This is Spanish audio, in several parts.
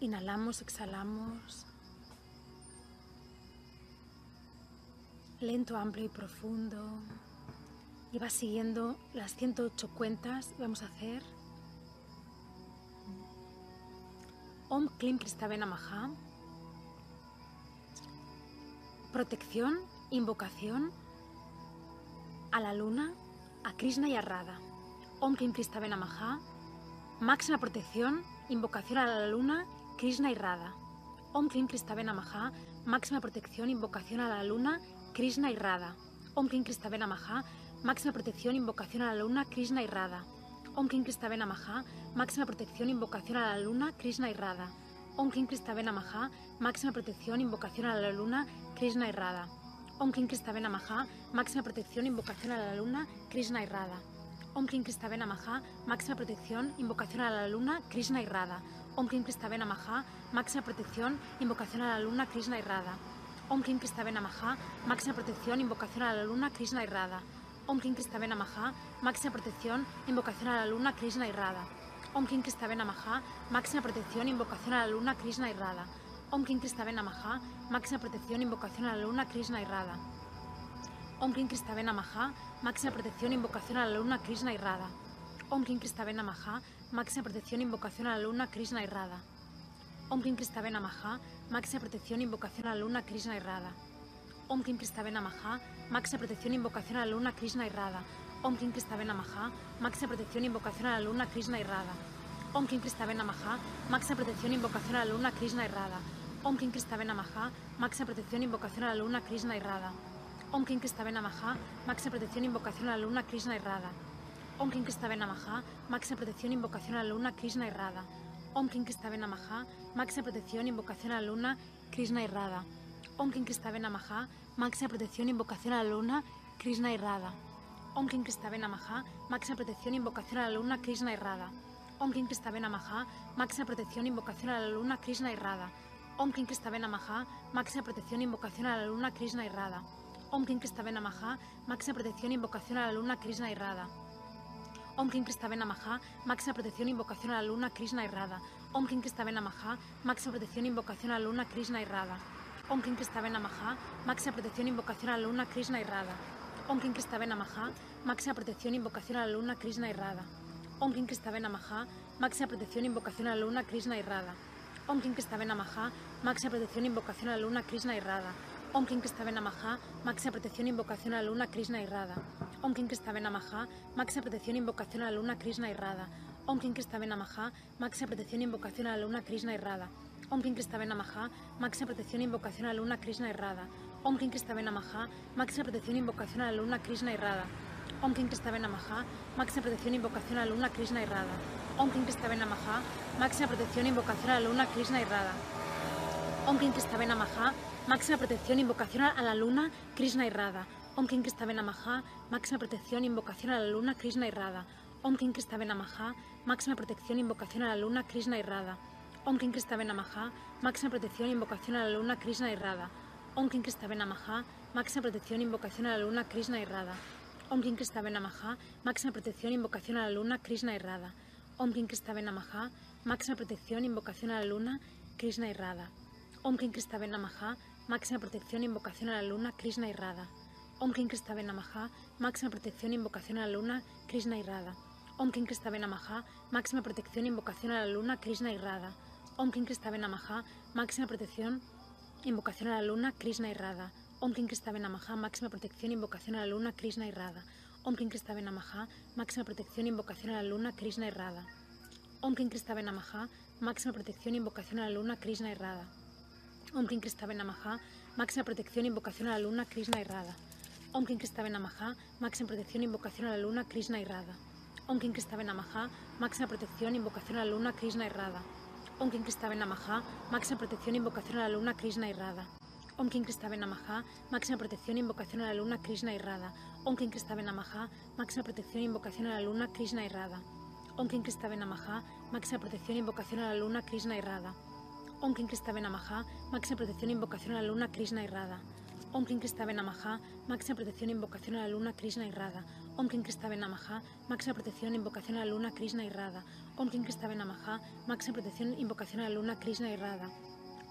Inhalamos, exhalamos. Lento, amplio y profundo. Y vas siguiendo las 108 cuentas. Vamos a hacer Om Klim Kristavena Maha. Protección, invocación a la luna, a Krishna y a Radha. Om Klim Kristavena Maha. Máxima protección, invocación a la luna, Krishna y Radha. Om Klim Maha. Máxima protección, invocación a la luna, Krishna y Radha. Om Klim Maha. Máxima protección, invocación a la luna, Krishna y Radha. Om Klim Maha. Máxima protección, invocación a la luna, Krishna y Radha. Om Klim Maha. Máxima protección, invocación a la luna, Krishna y Radha. Om Klim Maha. Máxima protección, invocación a la luna, Krishna y Radha. Om Klim Maha. Máxima protección, invocación a la luna, Krishna y Radha. Om Klim Kristavena Maha. Máxima protección, invocación a la luna, Krishna y Radha. Om Klim Kristavena Maha. Máxima protección, invocación a la luna, Krishna y Radha. Om Klim Kristavena Maha. Máxima protección, invocación a la luna, Krishna y Radha. Om Klim Kristavena Maha. Máxima protección, invocación a la luna, Krishna y Radha. Om Klim Kristavena Maha. Máxima protección, invocación a la luna, Krishna y. Om Klim Kristavena Maha. Máxima protección, invocación a la luna, Krishna y. Om Klim Kristavena Maha. Máxima protección, invocación a la luna, Krishna y Radha. Om Klim Kristavena Maha. Máxima protección, invocación a la luna, Krishna y Radha. Om Klim Kristavena Maha. Máxima protección, invocación a la luna, Krishna y Radha. Om Klim Kristavena Maha. Máxima protección, invocación a la luna, Krishna y Radha. Om Klim Kristavena Maha. Máxima protección, invocación a la luna, Krishna y Radha. Om Klim Kristavena Maha. Máxima protección, invocación a la luna, Krishna y. Om Maha. Máxima protección, invocación a la luna, Krishna y Radha. Om Klim Kristavena Maha. Máxima protección, invocación a la luna, Krishna y. Om Klim Kristavena Maha. Máxima protección, invocación a la luna, Krishna y. Om Klim Kristavena Maha. Máxima protección, invocación a la luna, Krishna y. Om Klim Kristavena Maha. Máxima protección, invocación a la luna, Krishna y. Om Klim Kristavena Maha. Máxima protección, invocación a la luna, Krishna y. Om Klim Kristavena Maha. Máxima protección, invocación a la luna, Krishna y. Om Klim Kristavena Maha. Máxima protección, invocación a la luna, Krishna y. Om Klim Kristavena Maha. Máxima protección, invocación a la luna, Krishna y Radha. Om Klim Kristavena Maha. Máxima protección, invocación a la luna, Krishna y Radha. Om Klim Kristavena Maha. Máxima protección, invocación a la luna, Krishna y Radha. Om Klim Kristavena Maha. Máxima protección, invocación a la luna, Krishna y Radha. Om Klim Kristavena Maha. Máxima protección, invocación a la luna, Krishna y Radha. Om Klim Kristavena Maha. Máxima protección, invocación a la luna, Krishna y. Om Klim Kristavena Maha. Máxima protección, invocación a la luna, Krishna y. Om Klim Kristavena Maha. Máxima protección, invocación a la luna, Krishna y Radha. Om Klim Kristavena Maha. Máxima protección, invocación a la luna, Krishna y Radha. Om Klim Kristavena Maha. Máxima protección, invocación a la luna, Krishna y Radha. Om Klim Kristavena Maha. Máxima protección, invocación a la luna, Krishna y Radha. Om Klim Kristavena Maha. Máxima protección, invocación a la luna, Krishna y Radha. Om Klim Kristavena Maha. Máxima protección, invocación a la luna, Krishna y Radha. Om Klim Kristavena Maha. Máxima protección, invocación a la luna, Krishna y Radha. Om Klim Kristavena Maha. Máxima protección, invocación a la luna, Krishna y Radha. Om Klim Kristavena Maha. Máxima protección, invocación a la luna, Krishna y Radha. Om Klim Kristavena Maha. Máxima protección, invocación a la luna, Krishna y Radha. Om Klim Kristavena Maha. Máxima protección, invocación a la luna, Krishna y Radha. Om Klim Kristavena Maha. Máxima protección, invocación a la luna, Krishna y Radha. Om Klim Kristavena Maha. Máxima protección, invocación a la luna, Krishna y Radha. Om Klim Kristavena Maha. Máxima protección, invocación a la luna, Krishna y Radha. Om Klim Kristavena Maha. Máxima protección, invocación a la luna, Krishna y Radha. Om Klim Kristavena Maha. Máxima protección, invocación a la luna, Krishna y Radha. Om Klim Kristavena Maha. Máxima protección, invocación a la luna, Krishna y Radha. Om Klim Kristavena Maha. Máxima protección, invocación a la luna, Krishna y Radha. Om Klim Kristavena Maha. Máxima protección, invocación a la luna, Krishna y Radha. Om Klim Kristavena Maha. Máxima protección, invocación a la luna, Krishna y invocación a la luna, Krishna y. Om Klim Kristavena Maha. Máxima protección, invocación a la luna, Krishna y Radha. Om Klim Kristavena Maha. Máxima protección, invocación a la luna, Krishna y Radha. Om Klim Kristavena Maha. Máxima protección, invocación a la luna, Krishna y Radha. Om Klim Kristavena Maha. Máxima protección, invocación a la luna, Krishna y Radha. Om Klim Kristavena Maha. Máxima protección, invocación a la luna, Krishna y Radha. Om Klim Kristavena Maha. Máxima protección, invocación a la luna, Krishna y Radha. Om Klim Kristavena Maha. Máxima protección, invocación a la luna, Krishna y. Om Klim Kristavena Maha. Máxima protección, invocación a la luna, Krishna y Radha. Om Kristave Namaha, máxima protección, invocación a la luna, Krishna y Radha. Om Kristave Namaha, máxima protección, invocación a la luna, Krishna y Radha.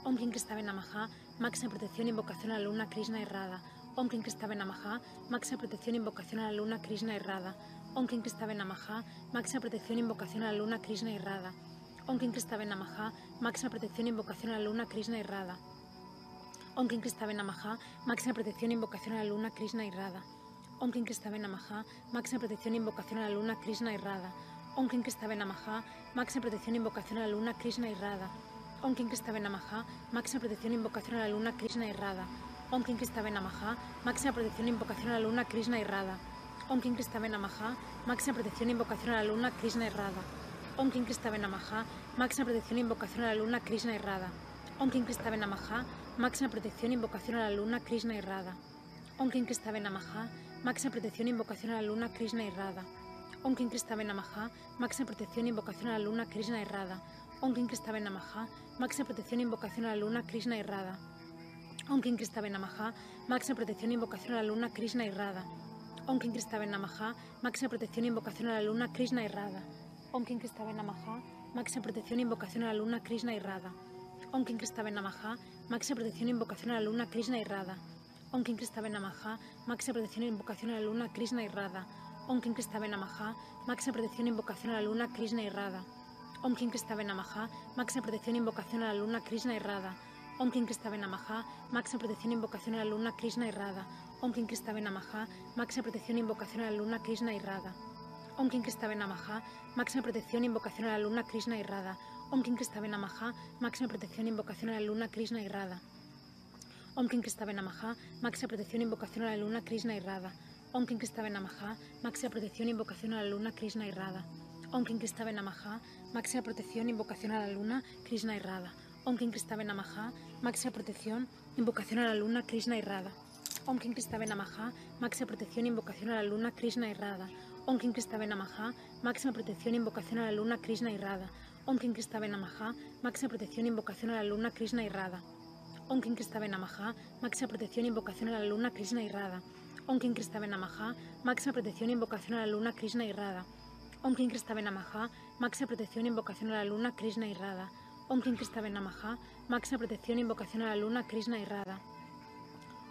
Om Kristave Namaha, máxima protección, invocación a la luna, Krishna y Radha. Om Kristave Namaha, máxima protección, invocación a la luna, Krishna y Radha. Om Kristave Namaha, máxima protección, invocación a la luna, Krishna y Radha. Om Kristave Namaha, máxima protección, invocación a la luna, Krishna y Radha. Om Kristave Namaha, máxima protección, invocación a la luna, Krishna y Radha. Om Namaha, máxima protección, invocación a la luna, Krishna y Radha. Om Kristave Namaha, máxima protección, invocación a la luna, Krishna y Radha. Om Kristave Namaha, máxima protección, invocación a la luna, Krishna y Radha. Om Kristave Namaha, máxima protección, invocación a la luna, Krishna y Radha. Om Kristave Namaha, máxima protección, invocación a la luna, Krishna y Radha. Om Kristave Namaha, máxima protección, invocación a la luna, Krishna y Radha. Namaha, máxima protección, invocación a la luna, Krishna y Radha. Om Kim Kristave Namaha, máxima protección, invocación a la luna, Krishna y Radha. Om Kim Kristave Namaha, máxima protección, invocación a la luna, Krishna y Radha. Om Kim Kristave Namaha, máxima protección, invocación a la luna, Krishna y Radha. Om Kim Kristave Namaha, máxima protección, invocación a la luna, Krishna y Radha. Om Kim Kristave Namaha, máxima protección, invocación a la luna, Krishna y Radha. Om Kim Kristave Namaha, máxima protección, invocación a la luna, Krishna y Radha. Om Kim Kristave Namaha, máxima protección, invocación a la luna, Krishna y Radha. Om Kim Kristave Namaha, máxima protección, invocación a la luna, Krishna y Radha. Om Kim Kristave Namaha, máxima protección, invocación a la luna, Krishna y Radha. Om Kim Kristave Namaha, máxima protección, invocación a la luna, Krishna y Radha. Om Kim Kristave Namaha, máxima protección, invocación a la luna, Krishna y Radha. Om Kim Kristave Namaha, máxima protección, invocación a la luna, Krishna y. Om Kim Kristave Namaha, máxima protección, invocación a la luna, Krishna y. Om Kim Kristave Namaha, máxima protección, invocación a la luna, Krishna y. Om Kim Kristave Namaha, máxima protección, invocación a la luna, Krishna y Radha. Om Kim Kristave Namaha, máxima protección, invocación a la luna, Krishna y Radha. Om Kim Kristave Namaha, máxima protección, invocación a la luna, Krishna y Radha. Om Kim Kristave Namaha, máxima protección, invocación a la luna, Krishna y Radha. Om Kim Kristave Namaha, máxima protección, invocación a la luna, Krishna y. Om Kristave Namaha, invocación a la luna, Krishna y Radha. Om Kim Kristave Namaha, máxima protección, invocación a la luna, Krishna y Radha. Om Kim Kristave Namaha, máxima protección, invocación a la luna, Krishna y Radha. Om Kim Kristave Namaha, máxima protección, invocación a la luna, Krishna y Radha. Om Kim Kristave Namaha, máxima protección, invocación a la luna, Krishna y Radha. Om Kim Kristave Namaha, máxima protección, invocación a la luna, Krishna y Radha.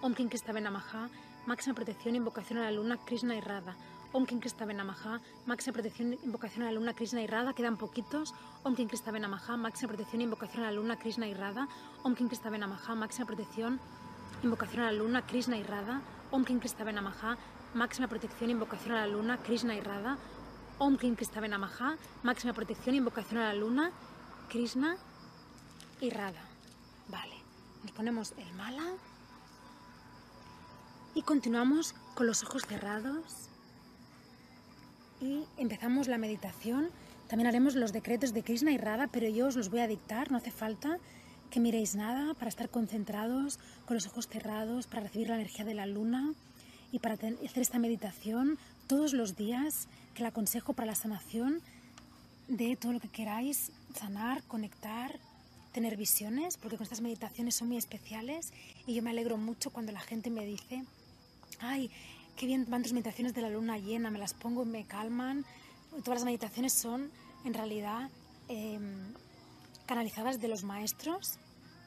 Om Namaha, máxima protección, invocación a la luna, Krishna y Radha. Om Kim Kristave Namaha, máxima protección, invocación a la luna, Krishna y Radha, quedan poquitos. Om Kim Kristave Namaha, máxima protección, invocación a la luna, Krishna y Radha. Om Namaha, máxima protección, invocación a la luna, Krishna y Radha. Om Namaha, máxima protección, invocación a la luna, Krishna y Radha. Om Kim Namaha, máxima protección, invocación a la luna, Krishna y Radha. Vale, nos ponemos el mala y continuamos con los ojos cerrados empezamos la meditación. También haremos los decretos de Krishna y Radha, pero yo os los voy a dictar, no hace falta que miréis nada para estar concentrados con los ojos cerrados, para recibir la energía de la luna y para hacer esta meditación todos los días que la aconsejo para la sanación de todo lo que queráis sanar, conectar, tener visiones, porque con estas meditaciones son muy especiales y yo me alegro mucho cuando la gente me dice, ay, qué bien van tus meditaciones de la luna llena, me las pongo y me calman. Todas las meditaciones son en realidad eh, canalizadas de los maestros,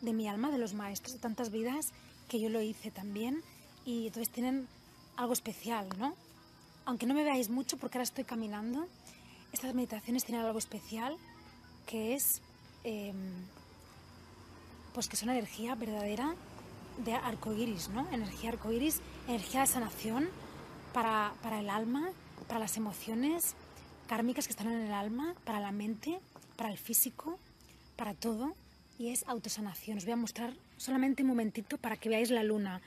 de mi alma, de los maestros de tantas vidas que yo lo hice también y entonces tienen algo especial, ¿no? Aunque no me veáis mucho porque ahora estoy caminando, estas meditaciones tienen algo especial que es eh, pues que son energía verdadera de arcoíris, ¿no? Energía arcoíris, energía de sanación para, para el alma, para las emociones kármicas que están en el alma, para la mente, para el físico, para todo. Y es autosanación. Os voy a mostrar solamente un momentito para que veáis la luna.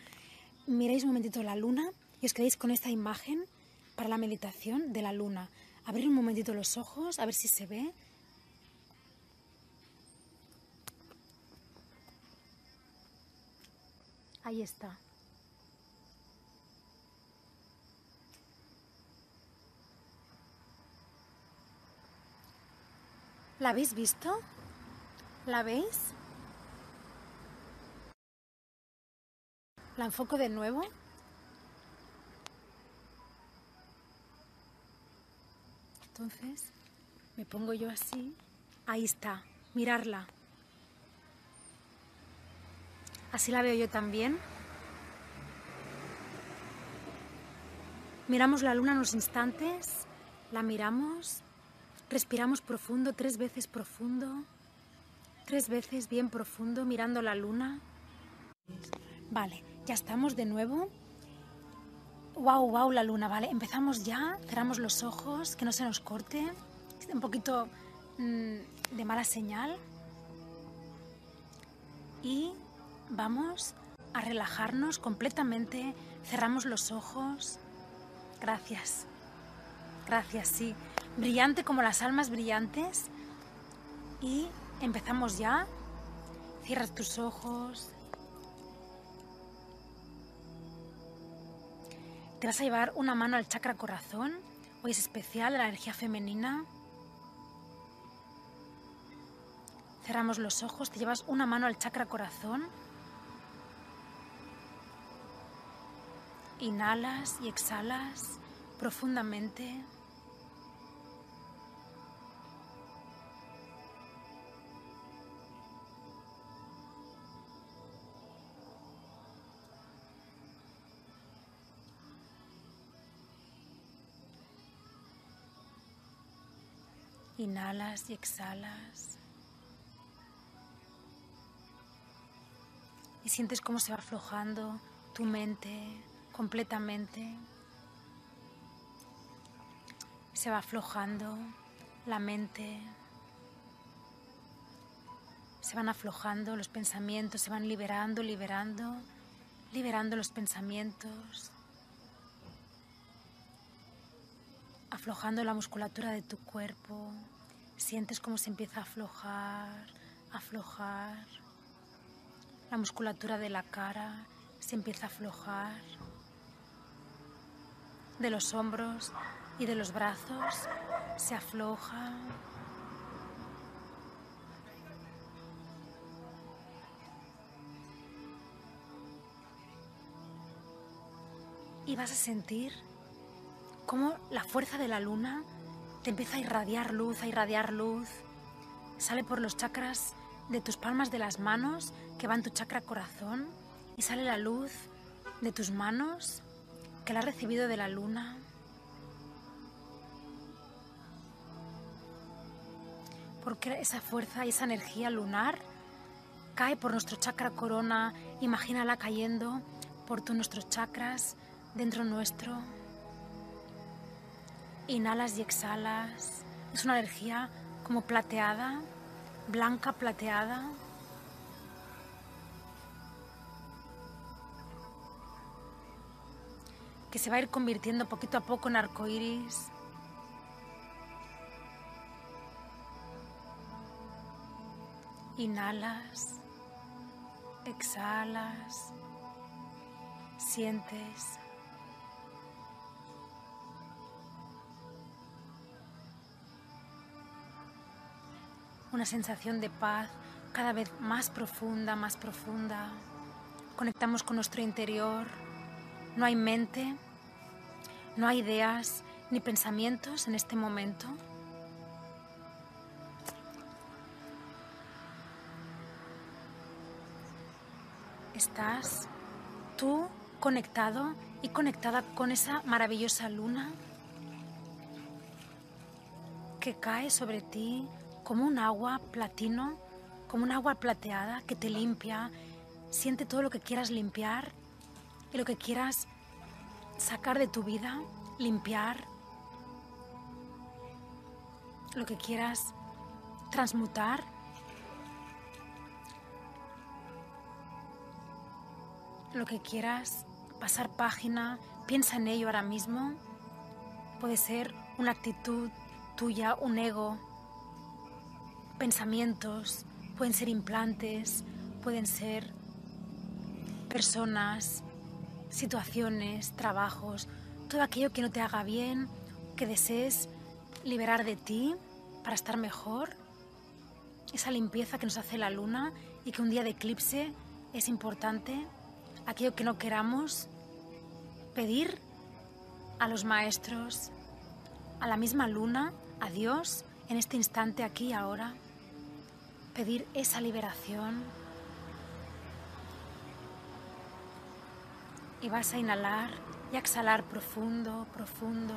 Miréis un momentito la luna y os quedéis con esta imagen para la meditación de la luna. Abrir un momentito los ojos, a ver si se ve. Ahí está. ¿La habéis visto? ¿La veis? ¿La enfoco de nuevo? Entonces me pongo yo así. Ahí está, mirarla. Así la veo yo también. Miramos la luna unos instantes, la miramos, respiramos profundo, tres veces profundo, tres veces bien profundo, mirando la luna. Vale, ya estamos de nuevo. Wow, wow, la luna, vale. Empezamos ya, cerramos los ojos, que no se nos corte. Un poquito mm, de mala señal. Y vamos a relajarnos completamente. Cerramos los ojos. Gracias. Gracias, sí. Brillante como las almas brillantes. Y empezamos ya. Cierras tus ojos. Te vas a llevar una mano al chakra corazón. Hoy es especial, la energía femenina. Cerramos los ojos, te llevas una mano al chakra corazón. Inhalas y exhalas profundamente. Inhalas y exhalas. Y sientes cómo se va aflojando tu mente completamente. Se va aflojando la mente. Se van aflojando los pensamientos, se van liberando, liberando, liberando los pensamientos. aflojando la musculatura de tu cuerpo. Sientes cómo se empieza a aflojar, aflojar. La musculatura de la cara se empieza a aflojar. De los hombros y de los brazos se afloja. Y vas a sentir cómo la fuerza de la luna te empieza a irradiar luz, a irradiar luz. Sale por los chakras de tus palmas de las manos, que va en tu chakra corazón, y sale la luz de tus manos, que la has recibido de la luna. Porque esa fuerza y esa energía lunar cae por nuestro chakra corona, imagínala cayendo por todos nuestros chakras dentro nuestro. Inhalas y exhalas. Es una energía como plateada, blanca plateada. Que se va a ir convirtiendo poquito a poco en arco iris. Inhalas, exhalas, sientes una sensación de paz cada vez más profunda, más profunda. Conectamos con nuestro interior. No hay mente, no hay ideas ni pensamientos en este momento. Estás tú conectado y conectada con esa maravillosa luna que cae sobre ti como un agua platino, como un agua plateada que te limpia. Siente todo lo que quieras limpiar y lo que quieras sacar de tu vida, limpiar, lo que quieras transmutar. Lo que quieras pasar página, piensa en ello ahora mismo. Puede ser una actitud tuya, un ego, pensamientos, pueden ser implantes, pueden ser personas, situaciones, trabajos, todo aquello que no te haga bien, que desees liberar de ti para estar mejor. Esa limpieza que nos hace la luna y que un día de eclipse es importante. Aquello que no queramos, pedir a los maestros, a la misma luna, a Dios en este instante, aquí y ahora, pedir esa liberación. Y vas a inhalar y exhalar profundo, profundo.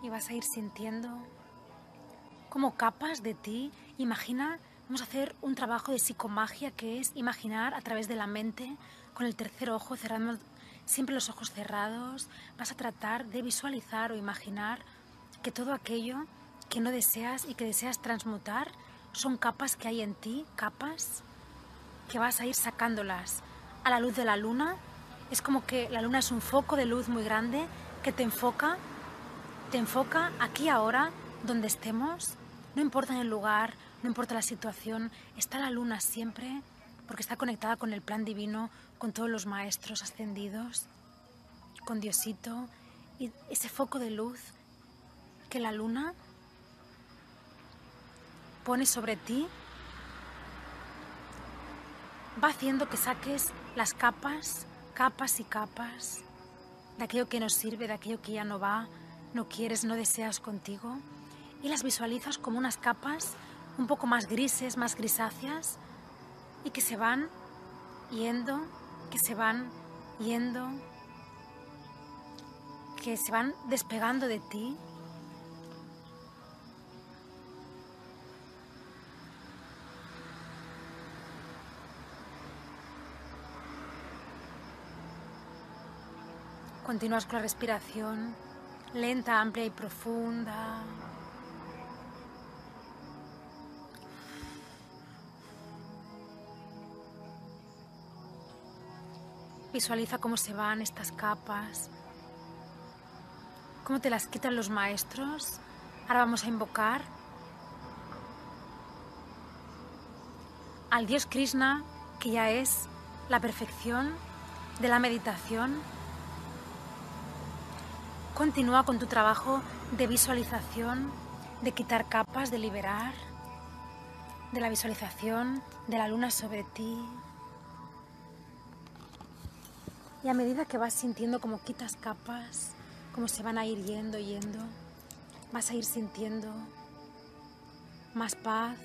y vas a ir sintiendo como capas de ti. Imagina, vamos a hacer un trabajo de psicomagia que es imaginar a través de la mente, con el tercer ojo, cerrando siempre los ojos cerrados. Vas a tratar de visualizar o imaginar que todo aquello que no deseas y que deseas transmutar son capas que hay en ti, capas que vas a ir sacándolas a la luz de la luna. Es como que la luna es un foco de luz muy grande que te enfoca te enfoca aquí ahora, donde estemos, no importa el lugar, no importa la situación, está la luna siempre porque está conectada con el plan divino, con todos los maestros ascendidos, con Diosito y ese foco de luz que la luna pone sobre ti va haciendo que saques las capas, capas y capas de aquello que nos sirve, de aquello que ya no va, no quieres, no deseas contigo y las visualizas como unas capas un poco más grises, más grisáceas y que se van yendo, que se van yendo, que se van despegando de ti. Continúas con la respiración lenta, amplia y profunda. Visualiza cómo se van estas capas, cómo te las quitan los maestros. Ahora vamos a invocar al Dios Krishna, que ya es la perfección de la meditación Continúa con tu trabajo de visualización, de quitar capas, de liberar, de la visualización de la luna sobre ti. Y a medida que vas sintiendo como quitas capas, como se van a ir yendo, yendo, vas a ir sintiendo más paz,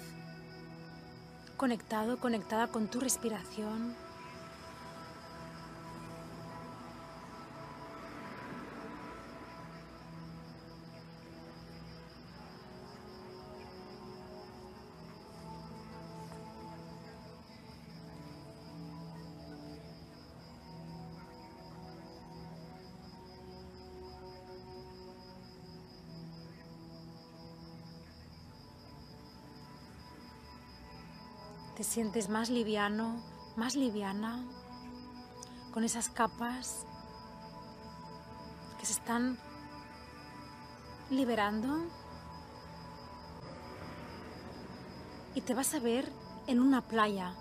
conectado, conectada con tu respiración. Te sientes más liviano, más liviana, con esas capas que se están liberando. Y te vas a ver en una playa,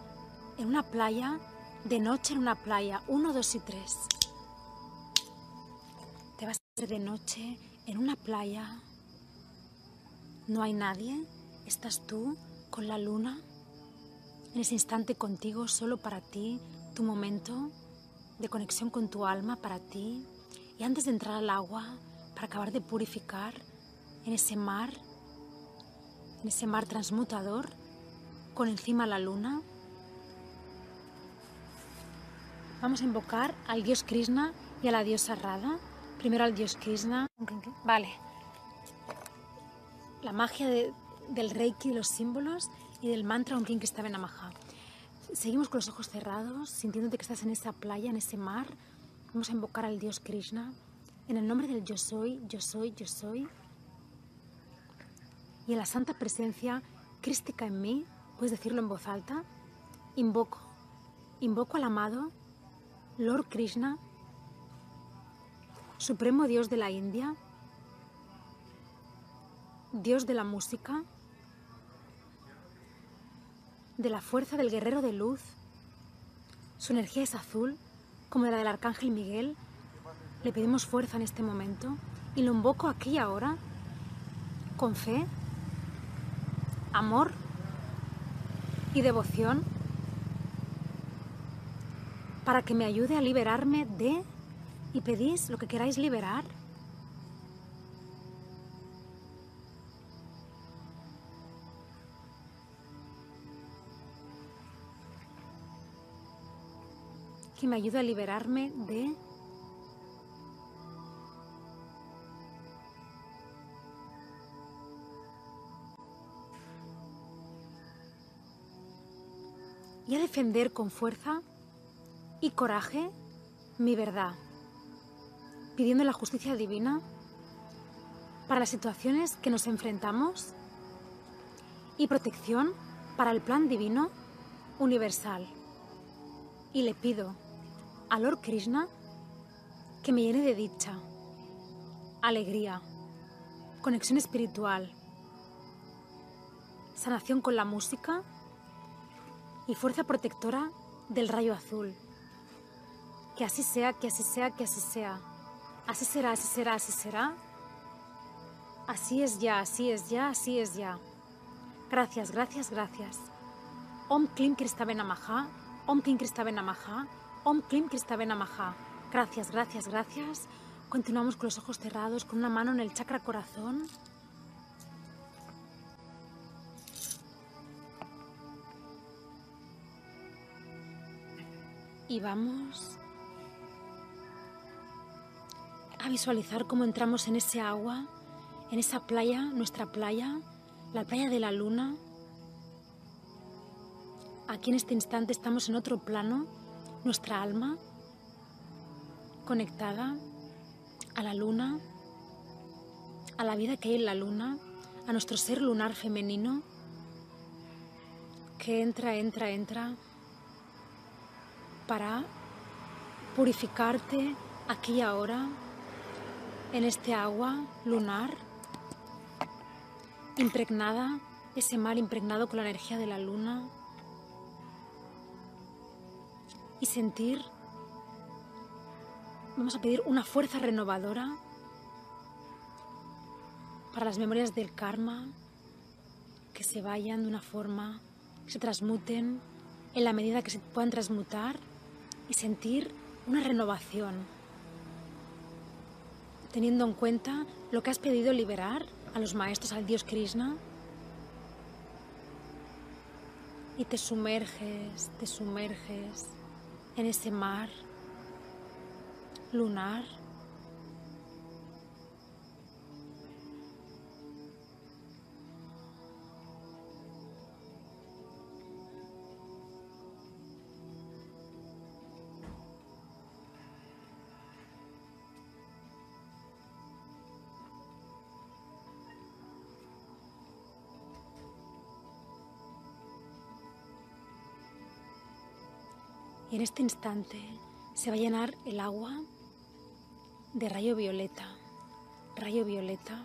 en una playa, de noche en una playa, uno, dos y tres. Te vas a ver de noche en una playa, no hay nadie, estás tú con la luna en ese instante contigo, solo para ti, tu momento de conexión con tu alma para ti. Y antes de entrar al agua, para acabar de purificar en ese mar, en ese mar transmutador, con encima la luna, vamos a invocar al dios Krishna y a la diosa Radha. Primero al dios Krishna. Vale. La magia del reiki y los símbolos y del mantra Om King Kristave Namaha. Seguimos con los ojos cerrados, sintiéndote que estás en esa playa, en ese mar. Vamos a invocar al Dios Krishna. En el nombre del Yo Soy, Yo Soy, Yo Soy. Y en la santa presencia crística en mí, puedes decirlo en voz alta, invoco, invoco al amado Lord Krishna, Supremo Dios de la India, Dios de la música, de la fuerza del guerrero de luz. Su energía es azul, como la del Arcángel Miguel, le pedimos fuerza en este momento y lo invoco aquí y ahora con fe, amor y devoción para que me ayude a liberarme de y pedís lo que queráis liberar. Que me ayude a liberarme de y a defender con fuerza y coraje mi verdad, pidiendo la justicia divina para las situaciones que nos enfrentamos y protección para el plan divino universal. Y le pido a Lord Krishna que me llene de dicha, alegría, conexión espiritual, sanación con la música y fuerza protectora del rayo azul. Que así sea, que así sea, que así sea. Así será, así será, así será. Así es ya, así es ya, así es ya. Gracias, gracias, gracias. Om Klim Kristabenamaha, Om Klim Kristabenamaha, Om Klim Kristabenamaha. Gracias, gracias, gracias. Continuamos con los ojos cerrados, con una mano en el chakra corazón. Y vamos a visualizar cómo entramos en ese agua, en esa playa, nuestra playa, la playa de la luna. Aquí en este instante estamos en otro plano, nuestra alma conectada a la luna, a la vida que hay en la luna, a nuestro ser lunar femenino que entra, entra, entra para purificarte aquí y ahora en este agua lunar impregnada, ese mar impregnado con la energía de la luna y sentir, vamos a pedir una fuerza renovadora para las memorias del karma que se vayan de una forma, que se transmuten en la medida que se puedan transmutar y sentir una renovación, teniendo en cuenta lo que has pedido liberar a los maestros, al Dios Krishna, y te sumerges, te sumerges en ese mar lunar Y en este instante se va a llenar el agua de rayo violeta, rayo violeta.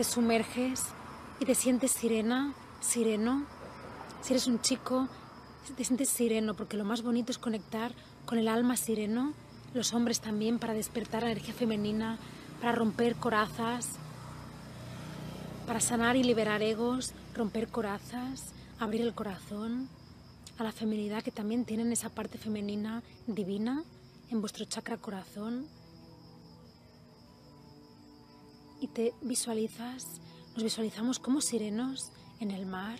Te sumerges y te sientes sirena, sireno. Si eres un chico, te sientes sireno, porque lo más bonito es conectar con el alma sireno, los hombres también, para despertar la energía femenina, para romper corazas, para sanar y liberar egos, romper corazas, abrir el corazón a la feminidad que también tienen esa parte femenina divina en vuestro chakra corazón y te visualizas, nos visualizamos como sirenos en el mar.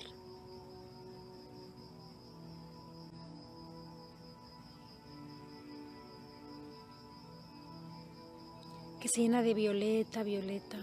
que se llena de violeta, violeta.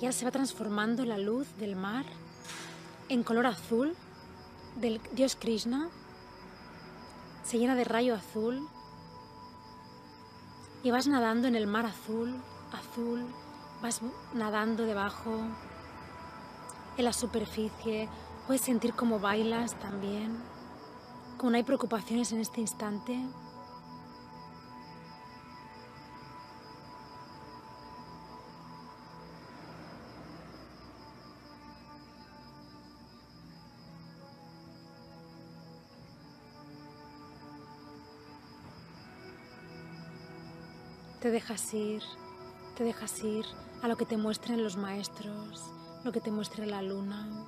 Y ahora se va transformando la luz del mar en color azul del dios Krishna. Se llena de rayo azul y vas nadando en el mar azul, azul, vas nadando debajo, en la superficie, puedes sentir cómo bailas también, como no hay preocupaciones en este instante. Te dejas ir, te dejas ir a lo que te muestren los maestros, lo que te muestre la luna.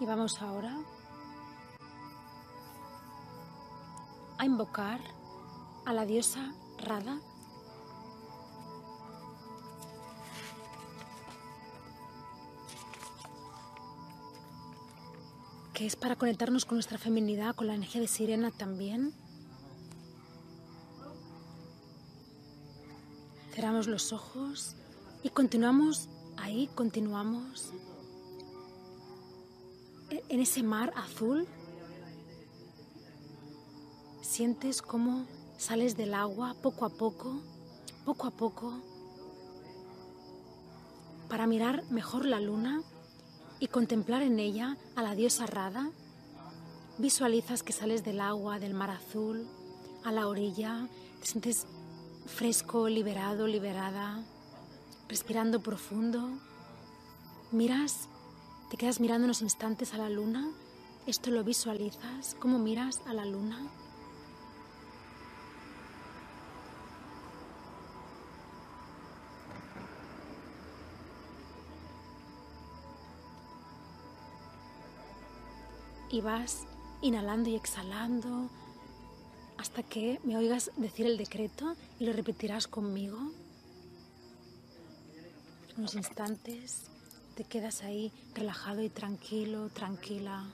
Y vamos ahora a invocar a la diosa Radha. que es para conectarnos con nuestra feminidad, con la energía de sirena también. Cerramos los ojos y continuamos ahí, continuamos en ese mar azul, sientes cómo sales del agua poco a poco, poco a poco, para mirar mejor la luna y contemplar en ella a la diosa Rada. Visualizas que sales del agua, del mar azul, a la orilla, te sientes fresco, liberado, liberada, respirando profundo. Miras te quedas mirando unos instantes a la luna. Esto lo visualizas. ¿Cómo miras a la luna? Y vas inhalando y exhalando hasta que me oigas decir el decreto y lo repetirás conmigo. Unos instantes te quedas ahí relajado y tranquilo, tranquila.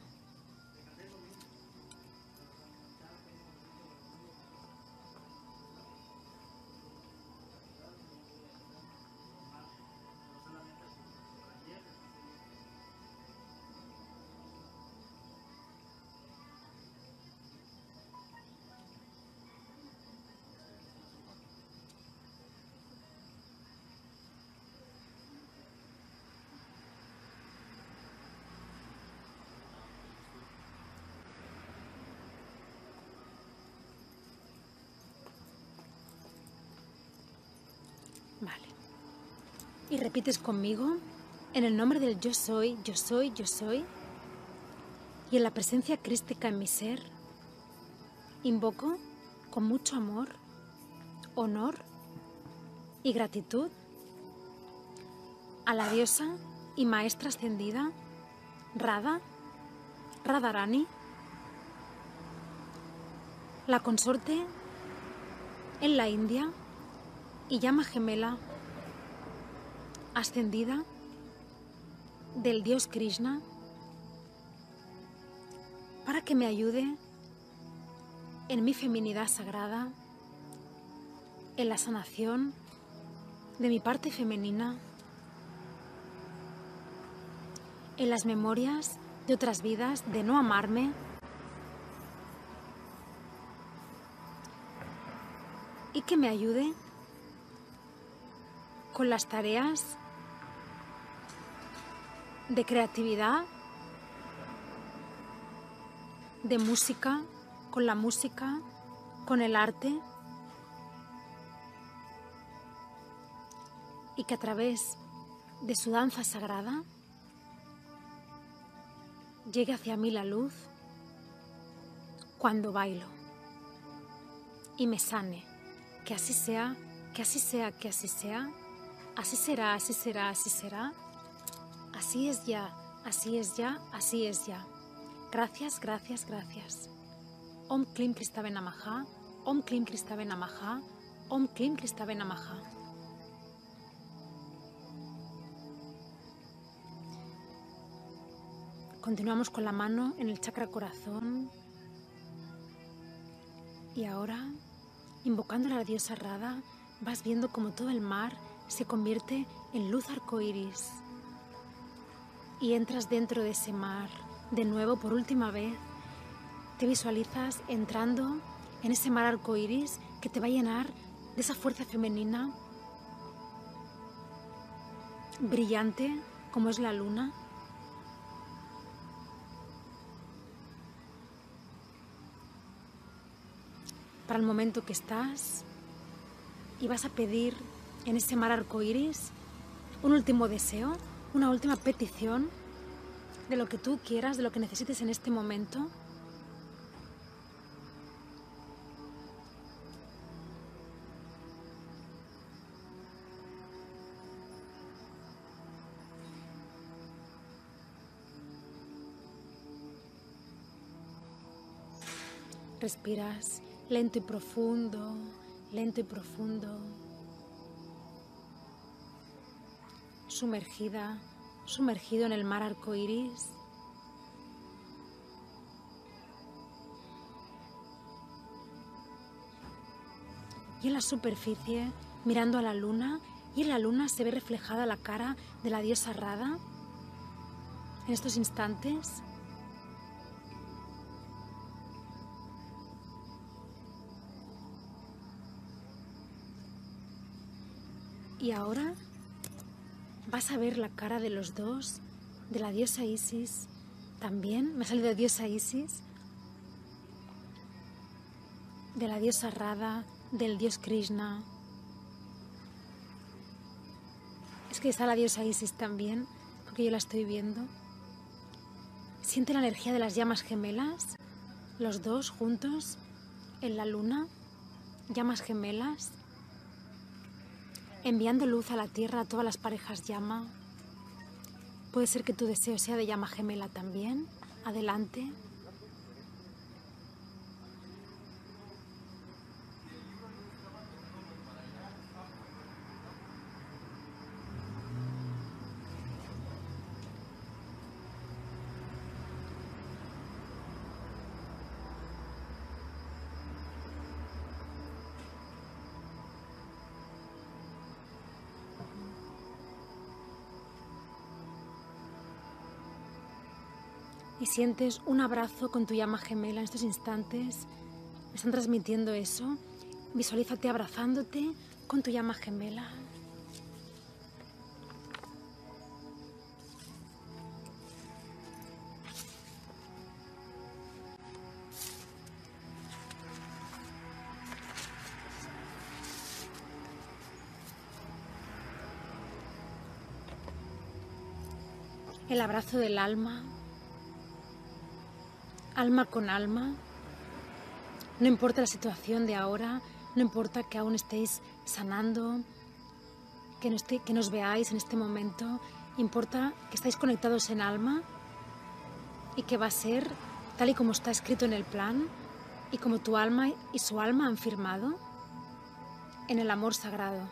Repites conmigo, en el nombre del yo soy, yo soy, yo soy, y en la presencia crística en mi ser, invoco con mucho amor, honor y gratitud a la diosa y maestra ascendida Radha, Radharani, la consorte en la India, y llama gemela ascendida del dios Krishna para que me ayude en mi feminidad sagrada, en la sanación de mi parte femenina, en las memorias de otras vidas de no amarme, y que me ayude con las tareas de creatividad, de música, con la música, con el arte, y que a través de su danza sagrada llegue hacia mí la luz cuando bailo y me sane, que así sea, que así sea, que así sea. Así será, así será, así será. Así es ya, así es ya, así es ya. Gracias, gracias, gracias. Om Klim Kristave Namaha, Om Klim Kristave Namaha, Om Klim Kristave Namaha. Continuamos con la mano en el chakra corazón. Y ahora, invocando a la diosa Radha, vas viendo como todo el mar se convierte en luz arcoíris. Y entras dentro de ese mar, de nuevo por última vez. Te visualizas entrando en ese mar arcoíris que te va a llenar de esa fuerza femenina brillante como es la luna. Para el momento que estás y vas a pedir en ese mar arcoíris un último deseo, una última petición de lo que tú quieras, de lo que necesites en este momento. Respiras lento y profundo, lento y profundo. Sumergida, sumergido en el mar arcoíris. Y en la superficie, mirando a la luna, y en la luna se ve reflejada la cara de la diosa Rada. En estos instantes, Y ahora vas a ver la cara de los dos, de la diosa Isis. También me ha salido diosa Isis, de la diosa Radha, del dios Krishna. Es que está la diosa Isis también, porque yo la estoy viendo. Siente la energía de las llamas gemelas, los dos juntos en la luna, llamas gemelas enviando luz a la tierra a todas las parejas llama. Puede ser que tu deseo sea de llama gemela también. Adelante. Y sientes un abrazo con tu llama gemela en estos instantes. Me están transmitiendo eso. Visualízate abrazándote con tu llama gemela. El abrazo del alma alma con alma. No importa la situación de ahora, no importa que aún estéis sanando, que, no que nos veáis en este momento, importa que estáis conectados en alma y que va a ser tal y como está escrito en el plan y como tu alma y su alma han firmado en el amor sagrado.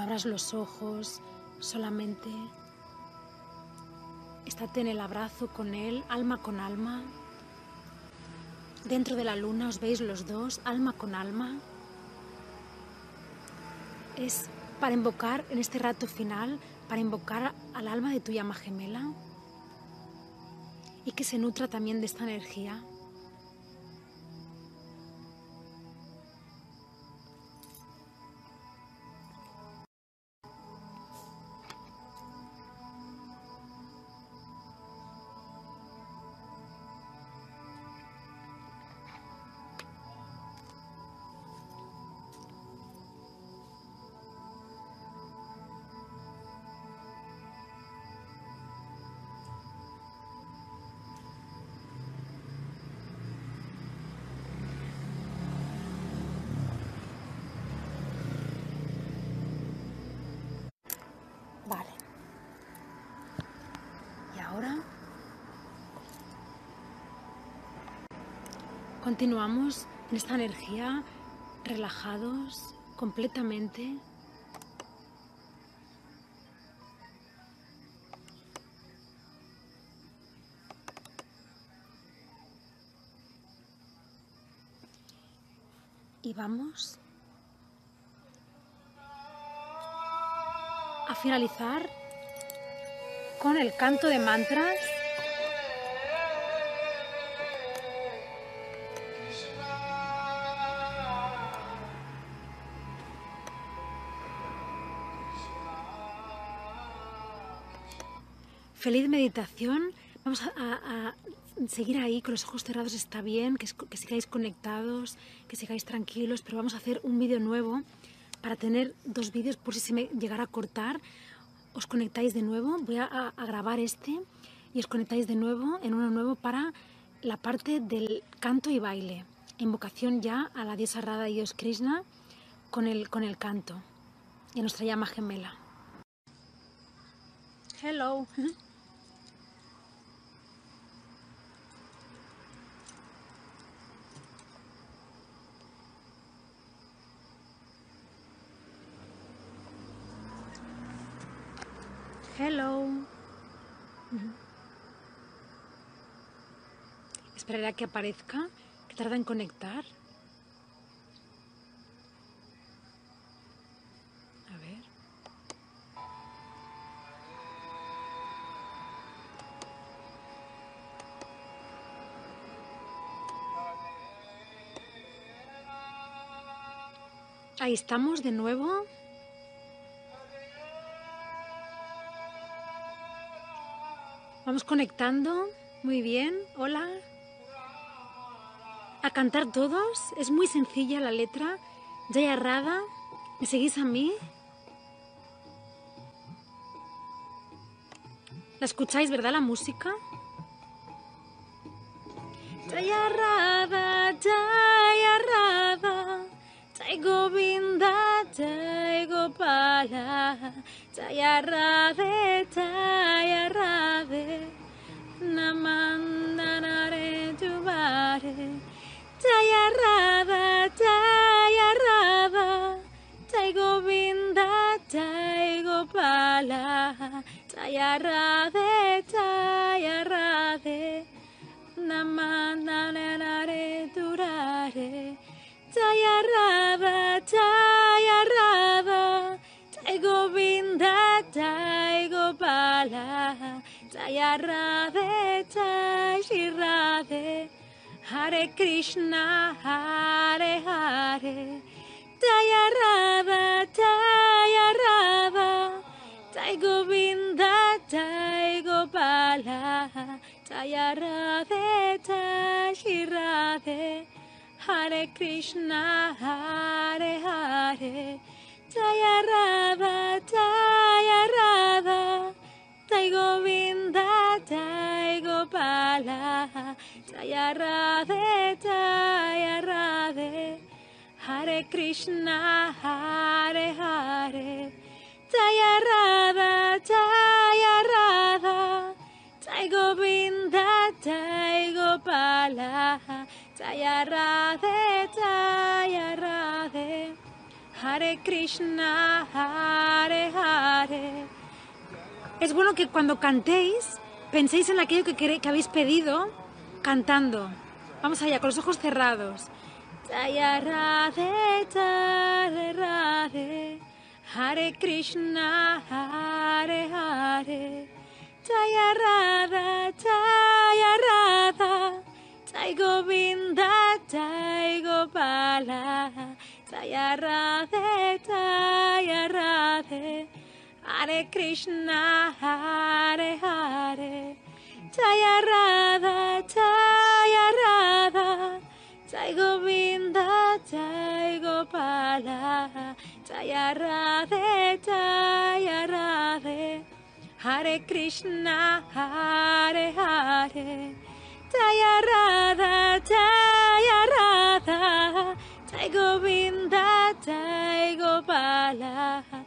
No abras los ojos, solamente estate en el abrazo con él, alma con alma. Dentro de la luna os veis los dos, alma con alma. Es para invocar en este rato final, para invocar al alma de tu llama gemela y que se nutra también de esta energía. Continuamos en esta energía, relajados completamente. Y vamos a finalizar con el canto de mantras. Feliz meditación. Vamos a, a- a seguir ahí con los ojos cerrados, está bien, que, que sigáis conectados, que sigáis tranquilos, pero vamos a hacer un vídeo nuevo para tener dos vídeos por si se me llegara a cortar. Os conectáis de nuevo, voy a- a grabar este y os conectáis de nuevo en uno nuevo para la parte del canto y baile. Invocación ya a la diosa Radha y Dios Krishna con el, con el canto y a nuestra llama gemela. Hello. Hello. Esperaré a que aparezca, que tarda en conectar. A ver. Ahí estamos de nuevo. Vamos conectando. Muy bien. Hola. A cantar todos. Es muy sencilla la letra. Jaya Radha. ¿Me seguís a mí? ¿La escucháis, verdad, la música? Jaya Radha, Jaya. Jai Govinda, Jai Gopala, Jaya Radhe, Jaya Radhe, Namandanare Juvare, Jaya Radha, Jaya Radha, Jai Govinda, Jai Gopala, Jaya Radhe, Jaya Radhe, Namandanare Durare. Jaya Radha, Gopala, Jaya Radhe, Hare Krishna, Hare Hare, Jaya Radha, Jaya Radha, Jai Govinda, Jai Gopala, Jaya Radhe, Jai Shri Hare Krishna, Hare Hare, Jaya Radha, Jaya Jai Govinda, Jai Gopala, Jaya Radhe, Jaya Radhe, Hare Krishna, Hare Hare, Jaya Radha, Jaya Radha, Jai Govinda, Jai Gopala, Jaya Radhe, Jaya Radhe, Hare Krishna, Hare Hare. Es bueno que cuando cantéis penséis en aquello que, que habéis pedido cantando. Vamos allá, con los ojos cerrados. Hare Krishna, Hare Hare. Jaya Radha, Jaya Radha, Jai Govinda, Jai Gopala, Jaya Radhe, Jaya Radhe, Hare Krishna, Hare Hare, Jaya Radha, Jaya Radha, Jai Govinda, Jai Gopala, Jaya Radhe, Jaya Radhe, Hare Krishna, Hare Hare, Jaya Radha, Jaya Radha, Jai Govinda, Jai Gopala,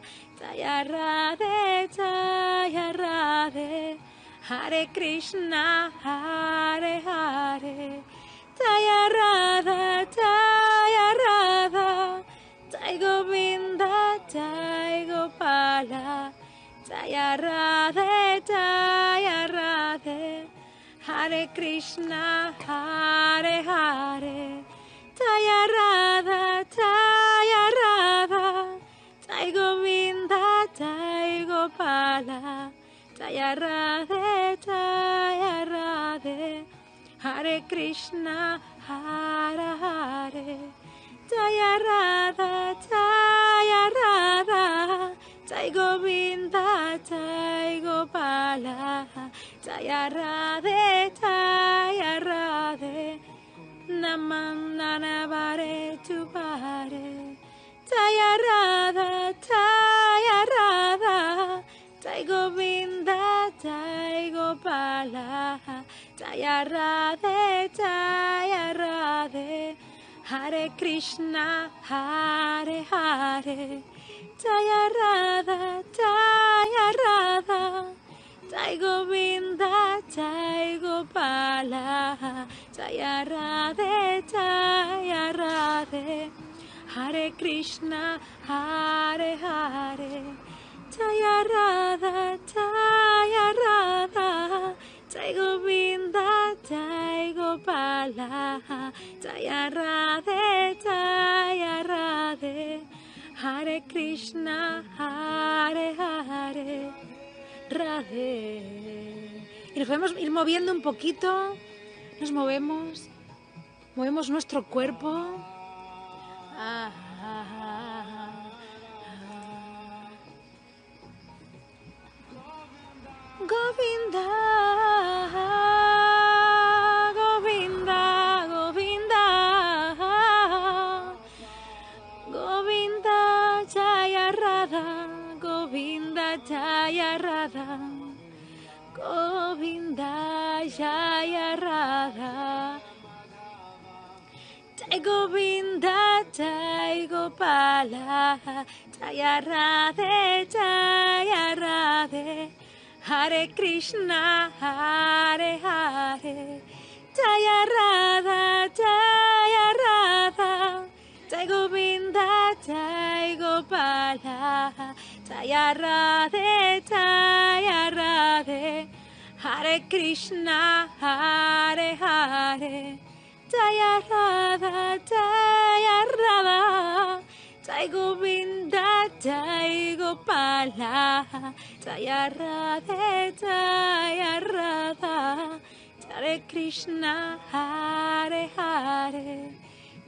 Jaya Radhe, Jaya Radhe, Hare Krishna, Hare Hare, Jaya Radha, Jaya Radha, Jai Govinda, Jai Gopala, Jaya Radha, Jaya Radha, Hare Krishna, Hare Hare, Jaya Radha, Jaya Gopala, Jaya Radha, Jaya Hare Krishna, Hare Hare, Jaya Radha, Jaya Radha, Jai Govinda, Jai Gopala, Jaya Radhe, Jaya Radhe, Naman Nanavare Chupare, Jaya Radha, Jaya Gopala, Jaya Radhe, Hare Krishna, Hare Hare, Jaya Radha, Jai Govinda, Jai Gopala, Jaya Radhe, Hare Krishna, Hare Hare, Jaya Radha, Jaya Radha, Jai Govinda, Jai Gopala, Jaya Radhe, Jaya Radhe, Hare Krishna, Hare Hare, Radhe. Y nos podemos ir moviendo un poquito, nos movemos, movemos nuestro cuerpo. Ah, Govinda Govinda Govinda. Govinda Jaya ರಾಧಾ ಗೋವಿಂದ Jaya ರಾಧಾ ಗೋವಿಂದ Jaya ರಾಧಾ Jaya ಗೋವಿಂದ Jaya ಗೋಪಾಲ Jaya ರಾಧೆ Jaya Radhe Hare Krishna, Hare Hare, Jaya Radha, Jaya Radha, Jai Govinda, Jai Gopala, Jaya Radhe, Jaya Radhe, Hare Krishna, Hare Hare. Jaya Radha, Jaya Radha, Jai Govinda, Jaigo pala, txaiarra de txaiarra da, txare Krishna hare hare.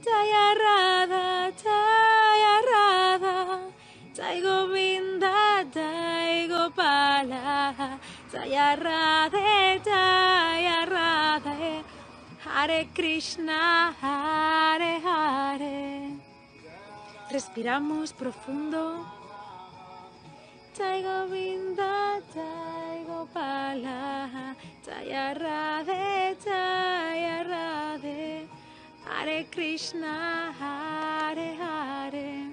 Txaiarra da, txaiarra da, txaigo binda, txaigo pala, txaiarra de txaiarra da, hare Krishna hare hare. Respiramos profundo. Jai Gopala, Jaya Radhe, Jaya Radhe, Hare Krishna, Hare Hare.